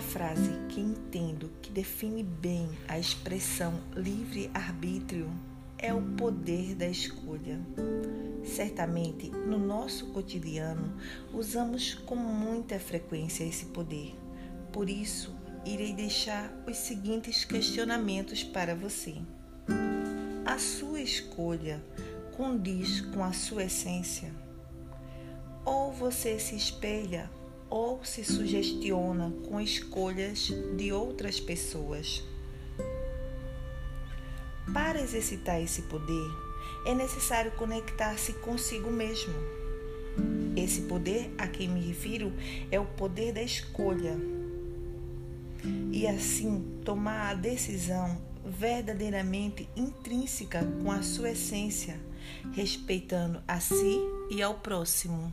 frase que entendo que define bem a expressão livre-arbítrio é o poder da escolha. Certamente, no nosso cotidiano, usamos com muita frequência esse poder. Por isso, irei deixar os seguintes questionamentos para você. A sua escolha condiz com a sua essência? Ou você se espelha ou se sugestiona com escolhas de outras pessoas? Para exercitar esse poder, é necessário conectar-se consigo mesmo. Esse poder a quem me refiro é o poder da escolha. E assim tomar a decisão verdadeiramente intrínseca com a sua essência, respeitando a si e ao próximo.